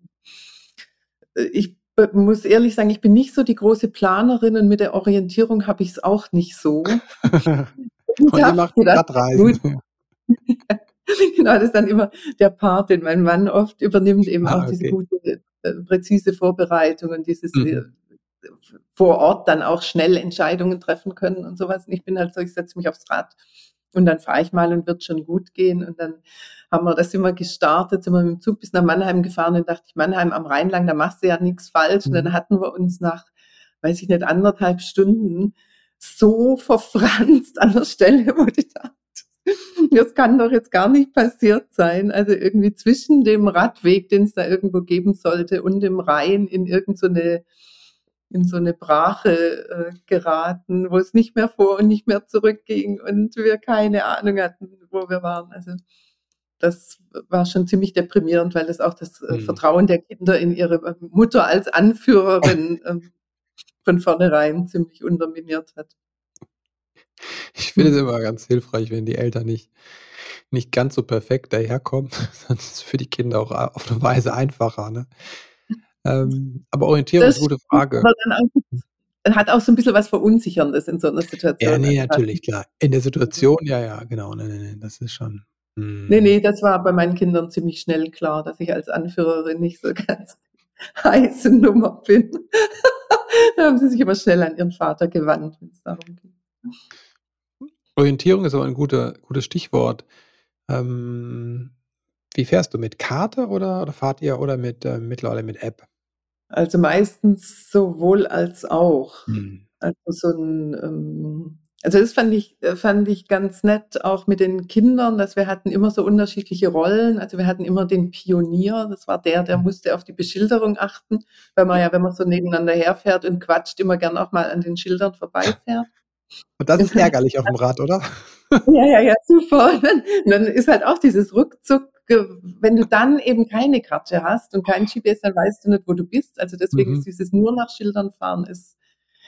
Speaker 2: äh, ich muss ehrlich sagen, ich bin nicht so die große Planerin und mit der Orientierung habe ich's auch nicht so. Ich
Speaker 1: Und ihr macht Radreisen.
Speaker 2: genau, das ist dann immer der Part, den mein Mann oft übernimmt, eben auch
Speaker 1: Ah,
Speaker 2: diese
Speaker 1: okay.
Speaker 2: gute, äh, präzise Vorbereitung und dieses, äh,
Speaker 1: Mhm.
Speaker 2: v vor Ort dann auch schnell Entscheidungen treffen können und so was. Und ich bin halt so, ich setze mich aufs Rad und dann fahre ich mal und wird schon gut gehen. Und dann haben wir da sind wir gestartet, sind wir mit'm Zug bis nach Mannheim gefahren und dachte ich: „Mannheim am Rhein lang, da machst du ja nix falsch.“ Und
Speaker 1: Mhm.
Speaker 2: dann hatten wir uns nach, weiß ich nicht, 1 1/2 Stunden so verfranst an der Stelle, wo du dachtest: „Das kann doch jetzt gar nicht passiert sein.“ Also, irgendwie zwischen dem Radweg, den's da irgendwo geben sollte, und dem Rhein in irgend so in so 'ne Brache, äh, geraten, wo es nicht mehr vor und nicht mehr zurück ging und wir keine Ahnung hatten, wo wir waren. Also, das war schon ziemlich deprimierend, weil das auch das, äh,
Speaker 1: Mhm.
Speaker 2: Vertrauen der Kinder in ihre, äh, Mutter als Anführerin, ähm, von vornherein ziemlich unterminiert hat.
Speaker 1: Ich finde es
Speaker 2: Mhm.
Speaker 1: immer ganz hilfreich, wenn die Eltern nicht nicht ganz so perfekt daherkommen, sonst ist es für die Kinder auch a auf 'ne Weise einfacher, ne? Ähm, aber Orientierung
Speaker 2: Das
Speaker 1: ist 'ne gute Frage.
Speaker 2: aber auch hat auch so 'n bisschen was Verunsicherndes in so 'ner
Speaker 1: Ja,
Speaker 2: Situation.
Speaker 1: ne,
Speaker 2: Also, grad
Speaker 1: natürlich, klar. In der Situation, ja, ja, genau. Ne, ne, ne, das ist schon
Speaker 2: Ne,
Speaker 1: mhm.
Speaker 2: ne, das war bei meinen Kindern ziemlich schnell klar, dass ich als Anführerin nicht so ganz heiße Nummer bin. Da haben sie sich immer schnell an ihren Vater gewandt, wenn's darum ging.
Speaker 1: Orientierung ist aber 'n guter gutes Stichwort. Ähm, wie fährst du, mit Karte oder oder fahrt ihr oder mit, ähm, mittlerweile mit App?
Speaker 2: Also, meistens sowohl als auch.
Speaker 1: Mhm.
Speaker 2: Also, so 'n, ähm also, das fand ich äh, fand ich ganz nett, auch mit den Kindern, dass wir hatten immer so unterschiedliche Rollen. Also, wir hatten immer den Pionier, das war der, der
Speaker 1: Mhm.
Speaker 2: musste auf die Beschilderung achten, weil man ja, wenn man so nebeneinander herfährt und quatscht, immer gern auch mal an den Schildern vorbeifährt.
Speaker 1: Und das ist ärgerlich auf'm Rad, oder?
Speaker 2: Ja, ja, ja, super. Und dann dann ist halt auch dieses ruckzuck ge wenn du dann eben keine Karte hast und kein GPS, dann weißt du nicht, wo du bist. Also, deswegen
Speaker 1: Mhm.
Speaker 2: ist dieses nur nach Schildern fahren ist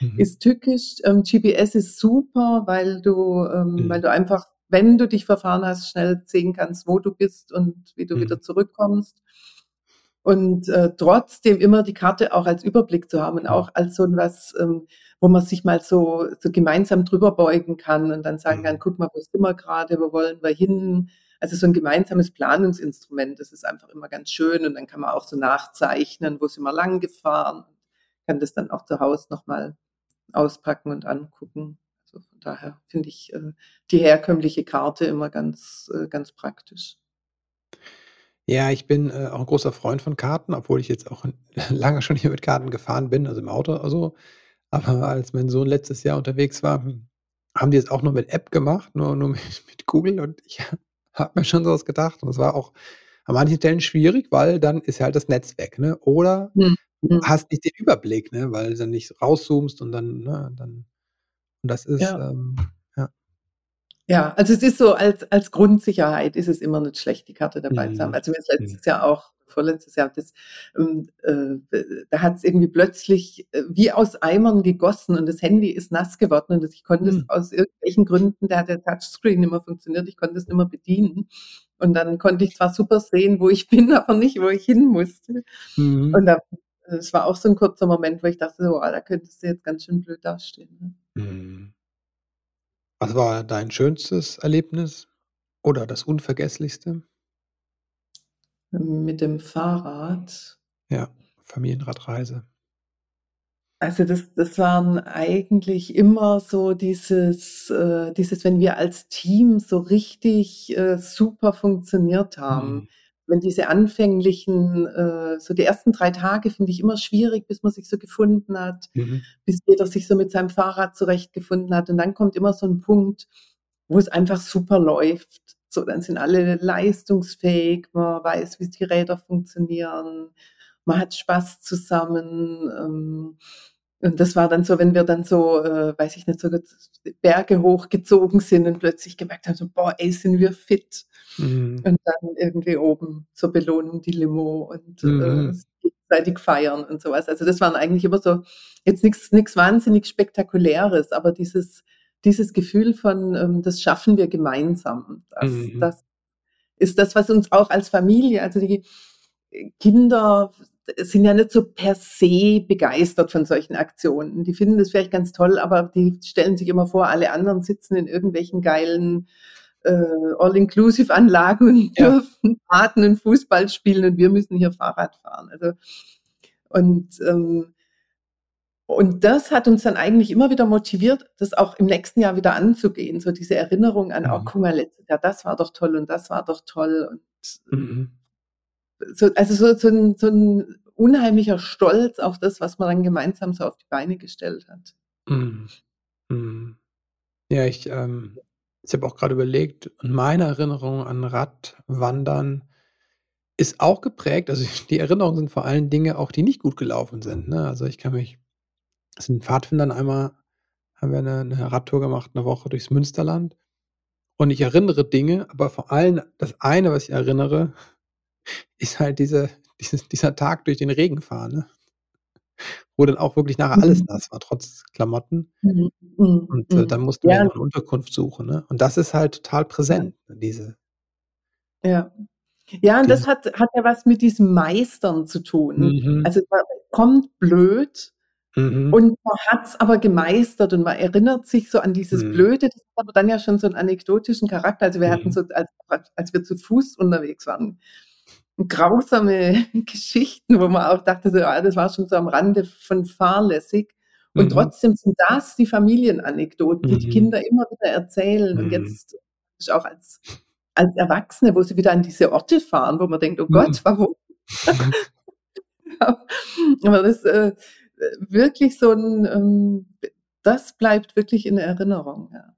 Speaker 1: Mhm.
Speaker 2: ist tückisch. Ähm, GPS ist super, weil du ähm, weil
Speaker 1: Mhm.
Speaker 2: du einfach, wenn du dich verfahren hast, schnell sehen kannst, wo du bist und wie du
Speaker 1: Mhm.
Speaker 2: wieder zurückkommst. Und, äh, trotzdem immer die Karte auch als Überblick zu haben und auch als so was, ähm, wo man sich mal so so gemeinsam drüber beugen kann und dann sagen kann:
Speaker 1: Mhm.
Speaker 2: „Guck mal, wo sind wir grade, wo wollen wir hin?“ also so ein gemeinsames Planungsinstrument, das ist einfach immer ganz schön und dann kann man auch so nachzeichnen, wo sind wir lang gefahren, kann das dann auch zu Hause nochmal auspacken und angucken. Also von daher finde ich äh, die herkömmliche Karte immer ganz, äh, ganz praktisch.
Speaker 1: Ja, ich bin, äh, auch 'n großer Freund von Karten, obwohl ich jetzt auch lange schon mehr mit Karten gefahren bin, also im Auto oder so. Aber als mein Sohn letztes Jahr unterwegs war, hm, haben die es auch nur mit App gemacht, nur nur mit mit Google und ich habe mir schon so was gedacht und es war auch an manchen Stellen schwierig, weil dann ist halt das Netz weg, ne? Oder
Speaker 2: Mhm,
Speaker 1: du
Speaker 2: mhm.
Speaker 1: hast nicht den Überblick, ne, weil du dann nicht rauszoomst und dann ne, dann und das ist,
Speaker 2: Ja.
Speaker 1: ähm ja.
Speaker 2: Also es ist so, als als Grundsicherheit ist es immer nicht schlecht, die Karte dabei zu haben.
Speaker 1: Mhm.
Speaker 2: Also mir ist
Speaker 1: Mhm.
Speaker 2: letztes Jahr auch vorletztes Jahr das, ähm, äh, da hat's irgendwie plötzlich, äh, wie aus Eimern gegossen und das Handy ist nass geworden und ich konnte es
Speaker 1: Mhm.
Speaker 2: aus irgendwelchen Gründen da hat der Touchscreen nicht mehr funktioniert, ich konnte es nicht mehr bedienen. Und dann konnte ich zwar super sehen, wo ich bin, aber nicht, wo ich hin musste.
Speaker 1: Mhm.
Speaker 2: Und da es war auch so 'n kurzer Moment, wo ich dachte so: „Oh, da könntest du jetzt ganz schön blöd dastehen“, ne?
Speaker 1: Was war dein schönstes Erlebnis oder das unvergesslichste?
Speaker 2: Mit dem Fahrrad?
Speaker 1: Ja, Familienradreise.
Speaker 2: Also das das waren eigentlich immer so dieses äh, dieses, wenn wir als Team so richtig, äh, super funktioniert haben.
Speaker 1: Mhm.
Speaker 2: Wenn diese anfänglichen äh, so die ersten 3 Tage finde ich immer schwierig, bis man sich so gefunden hat,
Speaker 1: Mhm.
Speaker 2: bis jeder sich so mit seinem Fahrrad zurechtgefunden hat. Und dann kommt immer so 'n Punkt, wo es einfach super läuft. So, dann sind alle leistungsfähig, man weiß, wie die Räder funktionieren, man hat Spaß zusammen. Ähm, und das war dann so, wenn wir dann so, äh, weiß ich nicht, so Berge hochgezogen sind und plötzlich gemerkt haben, so: „Boah, ey, sind wir fit.“
Speaker 1: Mhm.
Speaker 2: Und dann irgendwie oben zur Belohnung die Limo und, äh,
Speaker 1: Mhm.
Speaker 2: gegenseitig feiern und so was. Also, das waren eigentlich immer so jetzt nix nix wahnsinnig Spektakuläres, aber dieses dieses Gefühl von, ähm, das schaffen wir gemeinsam. Das
Speaker 1: Mhm.
Speaker 2: das ist das, was uns auch als Familie also die, äh, Kinder sind ja nicht so per se begeistert von solchen Aktionen. Die finden das vielleicht ganz toll, aber die stellen sich immer vor, alle anderen sitzen in irgendwelchen geilen, äh, All-Inclusive-Anlagen und
Speaker 1: Ja.
Speaker 2: dürfen baden und Fußball spielen und wir müssen hier Fahrrad fahren. Also und, ähm und das hat uns dann eigentlich immer wieder motiviert, das auch im nächsten Jahr wieder anzugehen, so diese Erinnerung an: „Oh,
Speaker 1: Mhm.
Speaker 2: guck mal, letztes Jahr, das war doch toll und das war doch toll.“ Und,
Speaker 1: Mhm.
Speaker 2: So also so so 'n so 'n unheimlicher Stolz auf das, was man dann gemeinsam so auf die Beine gestellt hat.
Speaker 1: Mhm. Mhm. Ja, ich, ähm ich habe auch grade überlegt und meine Erinnerung an Radwandern ist auch geprägt also die Erinnerungen sind vor allen Dinge auch, die nicht gut gelaufen sind, ne? Also, ich kann mich also mit Pfadfindern einmal haben wir 'ne 'ne Radtour gemacht, 'ne Woche durchs Münsterland. Und ich erinnere Dinge, aber vor allem das eine, was ich erinnere, ist halt diese dieses dieser Tag durch den Regen fahren, ne? Wo dann auch wirklich nachher alles
Speaker 2: Mhm.
Speaker 1: nass war, trotz Klamotten.
Speaker 2: Mhm, mhm,
Speaker 1: Und, äh, dann mussten wir
Speaker 2: Ja.
Speaker 1: noch 'ne Unterkunft suchen, ne? Und das ist halt total präsent, diese
Speaker 2: Ja. Ja, und das hat hat ja was mit diesem Meistern zu tun.
Speaker 1: Mhm.
Speaker 2: Also, man kommt blöd
Speaker 1: Mhm.
Speaker 2: und man hat's aber gemeistert und man erinnert sich so an dieses. Blöde, das hat aber dann ja schon so 'n anekdotischen Charakter. Also, wir hatten so als als wir zu Fuß unterwegs waren, grausame Geschichten, wo man auch dachte so: „Ah, das war schon so am Rande von fahrlässig.“ Und
Speaker 1: Mhm.
Speaker 2: trotzdem sind das die Familienanekdoten, die die
Speaker 1: Mhm.
Speaker 2: Kinder immer wieder erzählen. Und
Speaker 1: Mhm.
Speaker 2: jetzt ist auch als als Erwachsene, wo sie wieder an diese Orte fahren, wo man denkt: „Oh
Speaker 1: Mhm.
Speaker 2: Gott, warum?“ Ja, aber das, äh, wirklich so 'n, ähm das bleibt wirklich in Erinnerung, ja.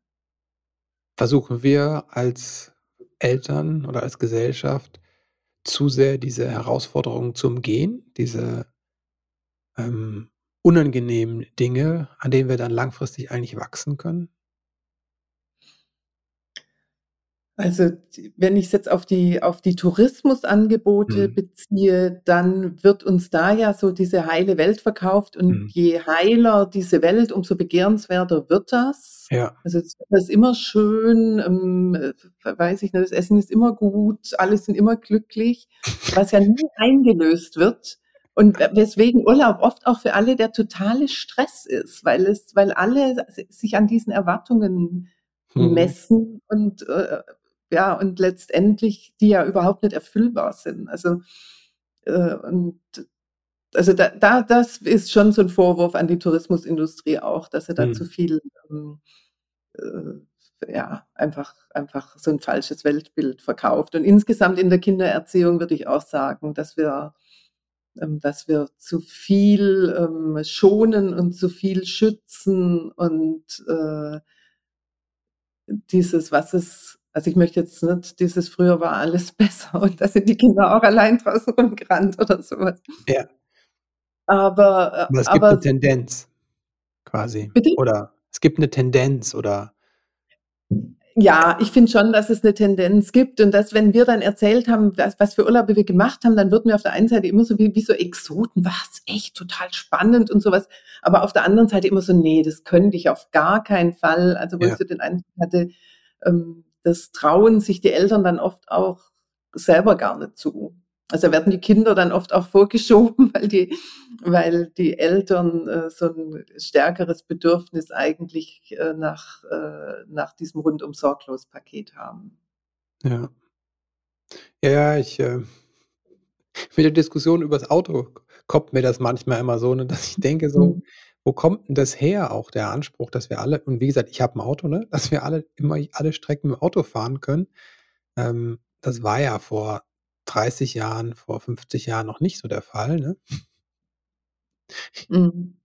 Speaker 1: Versuchen wir als Eltern oder als Gesellschaft zu sehr diese Herausforderungen zu umgehen, diese ähm, unangenehmen Dinge, an denen wir dann langfristig eigentlich wachsen können?
Speaker 2: Also, wenn ich's jetzt auf die auf die Tourismusangebote
Speaker 1: Mhm.
Speaker 2: beziehe, dann wird uns da ja so diese heile Welt verkauft und
Speaker 1: Mhm.
Speaker 2: je heiler diese Welt, umso begehrenswerter wird das.
Speaker 1: Ja.
Speaker 2: Also, das ist immer schön, ähm, äh, weiß ich nicht, das Essen ist immer gut, alle sind immer glücklich, was ja nie eingelöst wird und we weswegen Urlaub oft auch für alle der totale Stress ist, weil es weil alle sich an diesen Erwartungen
Speaker 1: Mhm.
Speaker 2: messen und, äh ja, und letztendlich die ja überhaupt nicht erfüllbar sind. Also, äh, und also da, da, das ist schon so ein Vorwurf an die Tourismusindustrie auch, dass er da mhm. zu viel ähm, äh, ja, einfach, einfach so ein falsches Weltbild verkauft. Und insgesamt in der Kindererziehung würde ich auch sagen, dass wir, ähm, dass wir zu viel ähm, schonen und zu viel schützen und äh, dieses, was es, also ich möchte jetzt nicht, dieses früher war alles besser und da sind die Kinder auch allein draußen rumgerannt oder sowas.
Speaker 1: Ja.
Speaker 2: Aber, äh,
Speaker 1: aber es gibt eine Tendenz quasi.
Speaker 2: Bitte?
Speaker 1: Oder es gibt eine Tendenz oder
Speaker 2: ja, ich finde schon, dass es eine Tendenz gibt und dass, wenn wir dann erzählt haben, was, was für Urlaube wir gemacht haben, dann würden wir auf der einen Seite immer so wie, wie so Exoten, was echt total spannend und sowas, aber auf der anderen Seite immer so, nee, das könnte ich auf gar keinen Fall. Also wo ja. ich so den Eindruck hatte, ähm, das trauen sich die Eltern dann oft auch selber gar nicht zu. Also werden die Kinder dann oft auch vorgeschoben, weil die, weil die Eltern äh, so ein stärkeres Bedürfnis eigentlich äh, nach, äh, nach diesem rundum sorglos Paket haben.
Speaker 1: Ja. Ja, ich äh, mit der Diskussion über das Auto kommt mir das manchmal immer so, ne, dass ich denke so, mhm. Wo kommt denn das her auch, der Anspruch, dass wir alle, und wie gesagt, ich habe ein Auto, ne, dass wir alle immer alle Strecken mit dem Auto fahren können. Ähm, das war ja vor 30 Jahren, vor 50 Jahren noch nicht so der Fall, ne?
Speaker 2: Mhm.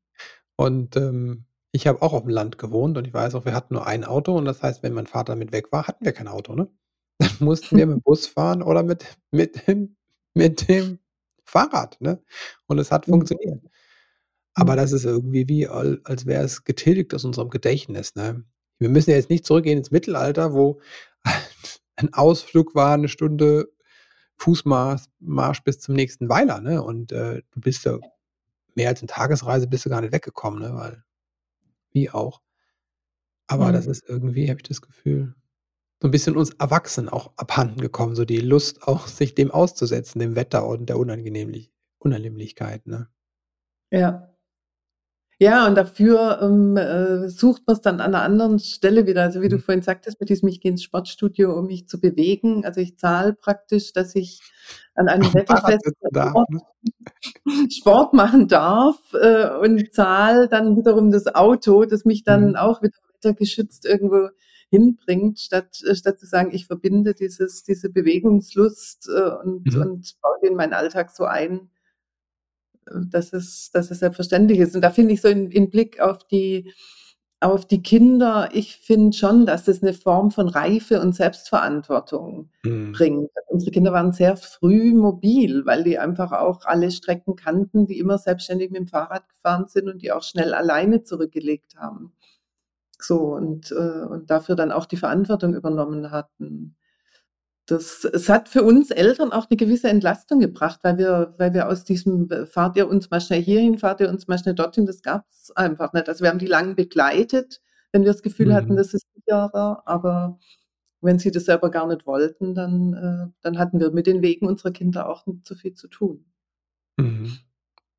Speaker 1: Und, ähm, ich habe auch auf dem Land gewohnt und ich weiß auch, wir hatten nur ein Auto und das heißt, wenn mein Vater mit weg war, hatten wir kein Auto, ne? Dann mussten wir mit dem Bus fahren oder mit mit dem mit dem Fahrrad, ne? Und es hat mhm. funktioniert. Aber das ist irgendwie wie, als wäre es getilgt aus unserem Gedächtnis, ne? Wir müssen ja jetzt nicht zurückgehen ins Mittelalter, wo ein Ausflug war eine Stunde Fußmarsch Marsch bis zum nächsten Weiler, ne? Und äh, du bist ja mehr als eine Tagesreise bist du gar nicht weggekommen, ne? Weil wie auch. Aber mhm. das ist irgendwie, habe ich das Gefühl, so ein bisschen uns Erwachsenen auch abhanden gekommen, so die Lust auch, sich dem auszusetzen, dem Wetter und der Unangenehmlich Unannehmlichkeit, ne?
Speaker 2: Ja. Ja, und dafür ähm, äh, sucht man es dann an einer anderen Stelle wieder. Also wie du mhm. vorhin sagtest, mit diesem, ich gehe ins Sportstudio, um mich zu bewegen. Also ich zahle praktisch, dass ich an einem Wetterfest Sport, ne? Sport, machen darf äh, und zahle dann wiederum das Auto, das mich dann mhm. auch wieder wettergeschützt irgendwo hinbringt, statt, äh, statt zu sagen, ich verbinde dieses, diese Bewegungslust äh, und, mhm. und baue den in meinen Alltag so ein, dass es, dass es selbstverständlich ist. Und da finde ich so in, in Blick auf die, auf die Kinder, ich finde schon, dass es eine Form von Reife und Selbstverantwortung mhm. bringt. Unsere Kinder waren sehr früh mobil, weil die einfach auch alle Strecken kannten, die immer selbstständig mit dem Fahrrad gefahren sind und die auch schnell alleine zurückgelegt haben. So und, äh, und dafür dann auch die Verantwortung übernommen hatten das, es hat für uns Eltern auch eine gewisse Entlastung gebracht, weil wir, weil wir aus diesem, äh, fahrt ihr uns mal schnell hierhin, fahrt ihr uns mal schnell dorthin, das gab es einfach nicht. Also wir haben die lange begleitet, wenn wir das Gefühl mhm. hatten, das ist sicherer, aber wenn sie das selber gar nicht wollten, dann, äh, dann hatten wir mit den Wegen unserer Kinder auch nicht so viel zu tun.
Speaker 1: Mhm.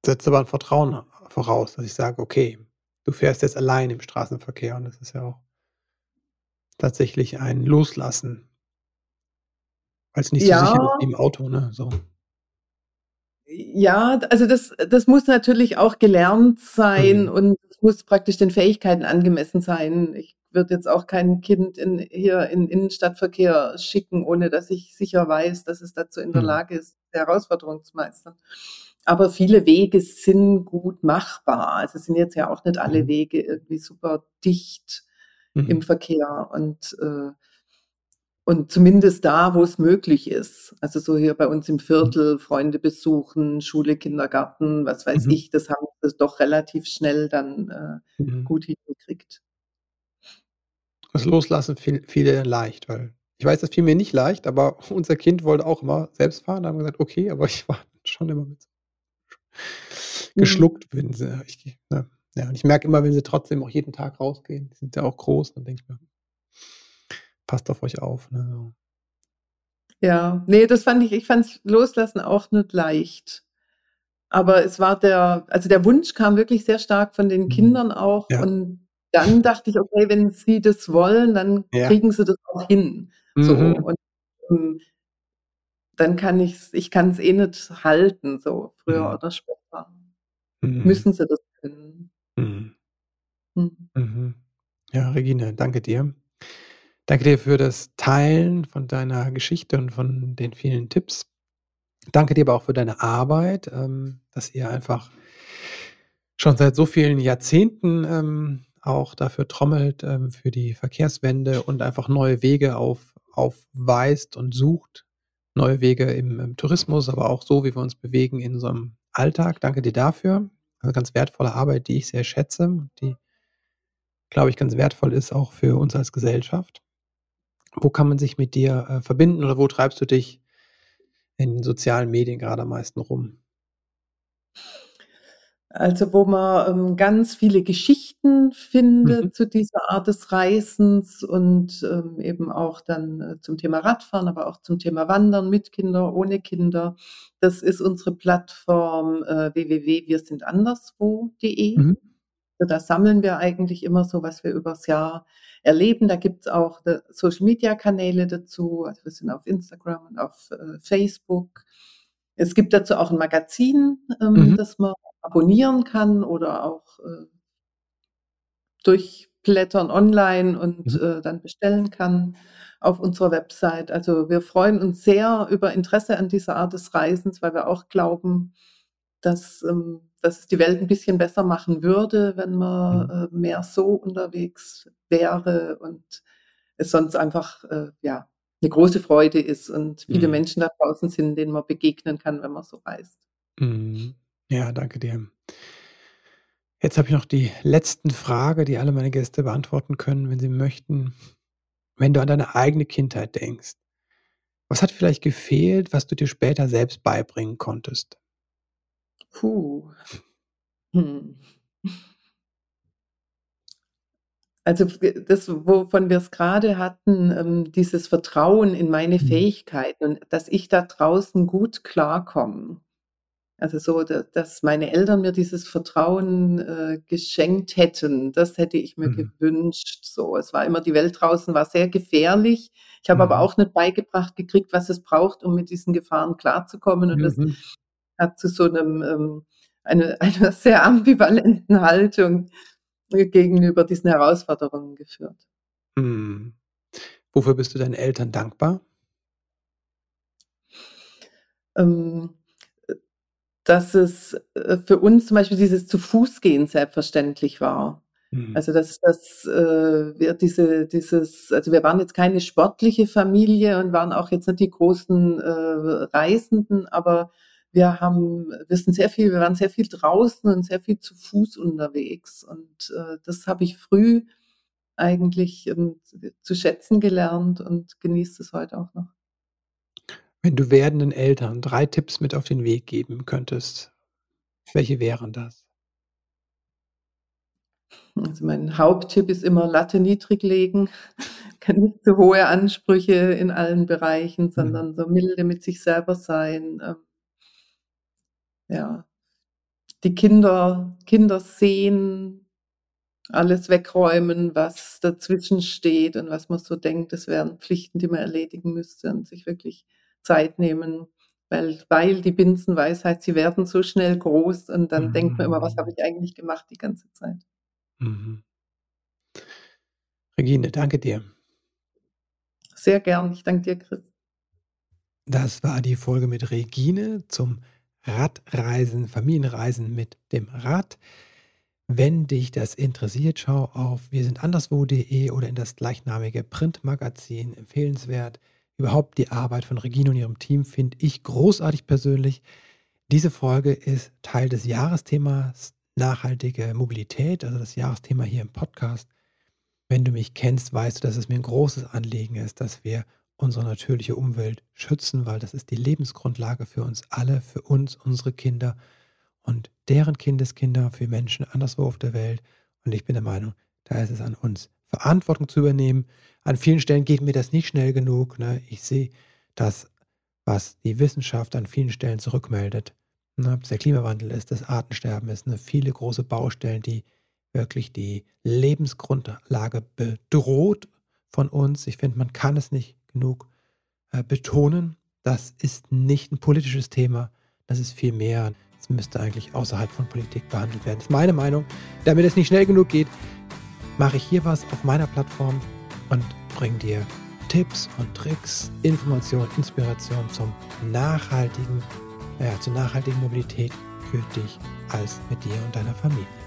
Speaker 1: Setzt aber ein Vertrauen voraus, dass ich sage, okay, du fährst jetzt allein im Straßenverkehr und das ist ja auch tatsächlich ein Loslassen es nicht so sicher im Auto, ne, so.
Speaker 2: Ja, also das das muss natürlich auch gelernt sein Mhm. und es muss praktisch den Fähigkeiten angemessen sein. Ich würde jetzt auch kein Kind in hier in Innenstadtverkehr schicken, ohne dass ich sicher weiß, dass es dazu in der Mhm. Lage ist, die Herausforderung zu meistern. Aber viele Wege sind gut machbar. Also, es sind jetzt ja auch nicht alle Mhm. Wege irgendwie super dicht im mhm. Verkehr und, äh und zumindest da, wo es möglich ist. Also so hier bei uns im mhm. Viertel, Freunde besuchen, Schule, Kindergarten, was weiß mhm. ich, das haben wir doch relativ schnell dann äh, mhm. gut hingekriegt.
Speaker 1: Das Loslassen fiel, fiel leicht, weil ich weiß, das fiel mir nicht leicht, aber unser Kind wollte auch immer selbst fahren. Da haben wir gesagt, okay, aber ich war schon immer mit mhm. geschluckt, wenn sie. Ich, ne, ja, und ich merke immer, wenn sie trotzdem auch jeden Tag rausgehen, die sind ja auch groß, dann denke ich mir, passt auf euch auf. Ne, so.
Speaker 2: Ja, nee, das fand ich, ich fand Loslassen auch nicht leicht. Aber es war der, also der Wunsch kam wirklich sehr stark von den mhm. Kindern auch. Ja. Und dann dachte ich, okay, wenn sie das wollen, dann ja. kriegen sie das auch hin. So
Speaker 1: Mhm.
Speaker 2: und, hm dann kann ich's ich kann's eh nicht halten, so früher
Speaker 1: Mhm.
Speaker 2: oder später.
Speaker 1: Mhm.
Speaker 2: Müssen sie das können.
Speaker 1: Mhm.
Speaker 2: Mhm.
Speaker 1: Mhm. Ja, Regine, danke dir. Danke dir für das Teilen von deiner Geschichte und von den vielen Tipps. Danke dir aber auch für deine Arbeit, ähm, dass ihr einfach schon seit so vielen Jahrzehnten, ähm, auch dafür trommelt, ähm, für die Verkehrswende und einfach neue Wege auf aufweist und sucht. Neue Wege im im Tourismus, aber auch so, wie wir uns bewegen in unserem Alltag. Danke dir dafür. 'Ne ganz wertvolle Arbeit, die ich sehr schätze, die glaube ich, ganz wertvoll ist auch für uns als Gesellschaft. Wo kann man sich mit dir, äh, verbinden oder wo treibst du dich in den sozialen Medien grade am meisten rum?
Speaker 2: Also, wo man, ähm, ganz viele Geschichten
Speaker 1: Mhm.
Speaker 2: findet zu dieser Art des Reisens und, ähm, eben auch dann, äh, zum Thema Radfahren, aber auch zum Thema Wandern mit Kinder, ohne Kinder. Das ist unsere Plattform, äh, www.wirsindanderswo.de.
Speaker 1: Mhm.
Speaker 2: Da sammeln wir eigentlich immer so, was wir übers Jahr erleben. Da gibt's auch, äh, Social-Media-Kanäle dazu. Also, wir sind auf Instagram und auf, äh, Facebook. Es gibt dazu auch 'n Magazin, ähm,
Speaker 1: Mhm.
Speaker 2: das man abonnieren kann oder auch, äh durchblättern online und,
Speaker 1: Mhm.
Speaker 2: äh, dann bestellen kann auf unserer Website. Also, wir freuen uns sehr über Interesse an dieser Art des Reisens, weil wir auch glauben, dass, ähm dass es die Welt 'n bisschen besser machen würde, wenn man,
Speaker 1: Mhm.
Speaker 2: äh, mehr so unterwegs wäre und es sonst einfach, äh, ja, 'ne große Freude ist und viele
Speaker 1: Mhm.
Speaker 2: Menschen da draußen sind, denen man begegnen kann, wenn man so reist.
Speaker 1: Mhm. Ja, danke dir. Jetzt habe ich noch die letzten Frage, die alle meine Gäste beantworten können, wenn sie möchten. Wenn du an deine eigene Kindheit denkst, was hat vielleicht gefehlt, was du dir später selbst beibringen konntest?
Speaker 2: Puh. Hm. Also, das, wovon wir's grade hatten, ähm, dieses Vertrauen in meine
Speaker 1: Mhm.
Speaker 2: Fähigkeiten und dass ich da draußen gut klarkomme. Also, so, da dass meine Eltern mir dieses Vertrauen, äh, geschenkt hätten, das hätte ich mir
Speaker 1: Mhm.
Speaker 2: gewünscht, so. Es war immer die Welt draußen war sehr gefährlich. Ich habe aber
Speaker 1: Mhm.
Speaker 2: auch nicht beigebracht gekriegt, was es braucht, um mit diesen Gefahren klarzukommen und das
Speaker 1: Mhm.
Speaker 2: Hat zu so 'nem, ähm eine einer sehr ambivalenten Haltung, gegenüber diesen Herausforderungen geführt.
Speaker 1: Mhm. Wofür bist du deinen Eltern dankbar?
Speaker 2: Ähm, äh, dass es, äh, für uns zum Beispiel dieses Zu-Fuß-Gehen selbstverständlich war.
Speaker 1: Mhm.
Speaker 2: Also, dass dass, äh, wir diese dieses also, wir waren jetzt keine sportliche Familie und waren auch jetzt nicht die großen, äh, Reisenden, aber wir haben wir sind sehr viel wir waren sehr viel draußen und sehr viel zu Fuß unterwegs und, äh, das habe ich früh eigentlich, ähm, zu schätzen gelernt und genieße es heute auch noch.
Speaker 1: Wenn du werdenden Eltern 3 Tipps mit auf den Weg geben könntest, welche wären das?
Speaker 2: Also, mein Haupttipp ist immer Latte niedrig legen, keine zu hohe Ansprüche in allen Bereichen,
Speaker 1: Mhm.
Speaker 2: sondern so milde mit sich selber sein, ähm ja. Die Kinder Kinder sehen, alles wegräumen, was dazwischen steht und was man so denkt, das wären Pflichten, die man erledigen müsste und sich wirklich Zeit nehmen, weil weil die Binsenweisheit, sie werden so schnell groß und dann denkt man immer: „Was habe
Speaker 1: Mhm.
Speaker 2: ich eigentlich gemacht die ganze Zeit?“
Speaker 1: Mhm. Regine, danke dir.
Speaker 2: Sehr gern. Ich danke dir, Chris.
Speaker 1: Das war die Folge mit Regine zum Radreisen Familienreisen mit dem Rad. Wenn dich das interessiert, schau auf wirsindanderswo.de oder in das gleichnamige Printmagazin. Empfehlenswert. Überhaupt die Arbeit von Regine und ihrem Team finde ich großartig persönlich. Diese Folge ist Teil des Jahresthemas nachhaltige Mobilität, also das Jahresthema hier im Podcast. Wenn du mich kennst, weißt du, dass es mir 'n großes Anliegen ist, dass wir unsere natürliche Umwelt schützen, weil das ist die Lebensgrundlage für uns alle, für uns, unsere Kinder und deren Kindeskinder, für Menschen anderswo auf der Welt. Und ich bin der Meinung, da ist es an uns, Verantwortung zu übernehmen. An vielen Stellen geht mir das nicht schnell genug, ne? Ich sehe das, was die Wissenschaft an vielen Stellen zurückmeldet, ne? Ob's der Klimawandel ist, das Artensterben ist, ne? Viele große Baustellen, die wirklich die Lebensgrundlage bedroht von uns. Ich finde, man kann es nicht genug äh, betonen. Das ist nicht ein politisches Thema, das ist viel mehr. Es müsste eigentlich außerhalb von Politik behandelt werden. Das ist meine Meinung. Damit es nicht schnell genug geht, mache ich hier was auf meiner Plattform und bringe dir Tipps und Tricks, Informationen, Inspiration zum nachhaltigen, ja, zur nachhaltigen Mobilität für dich als mit dir und deiner Familie.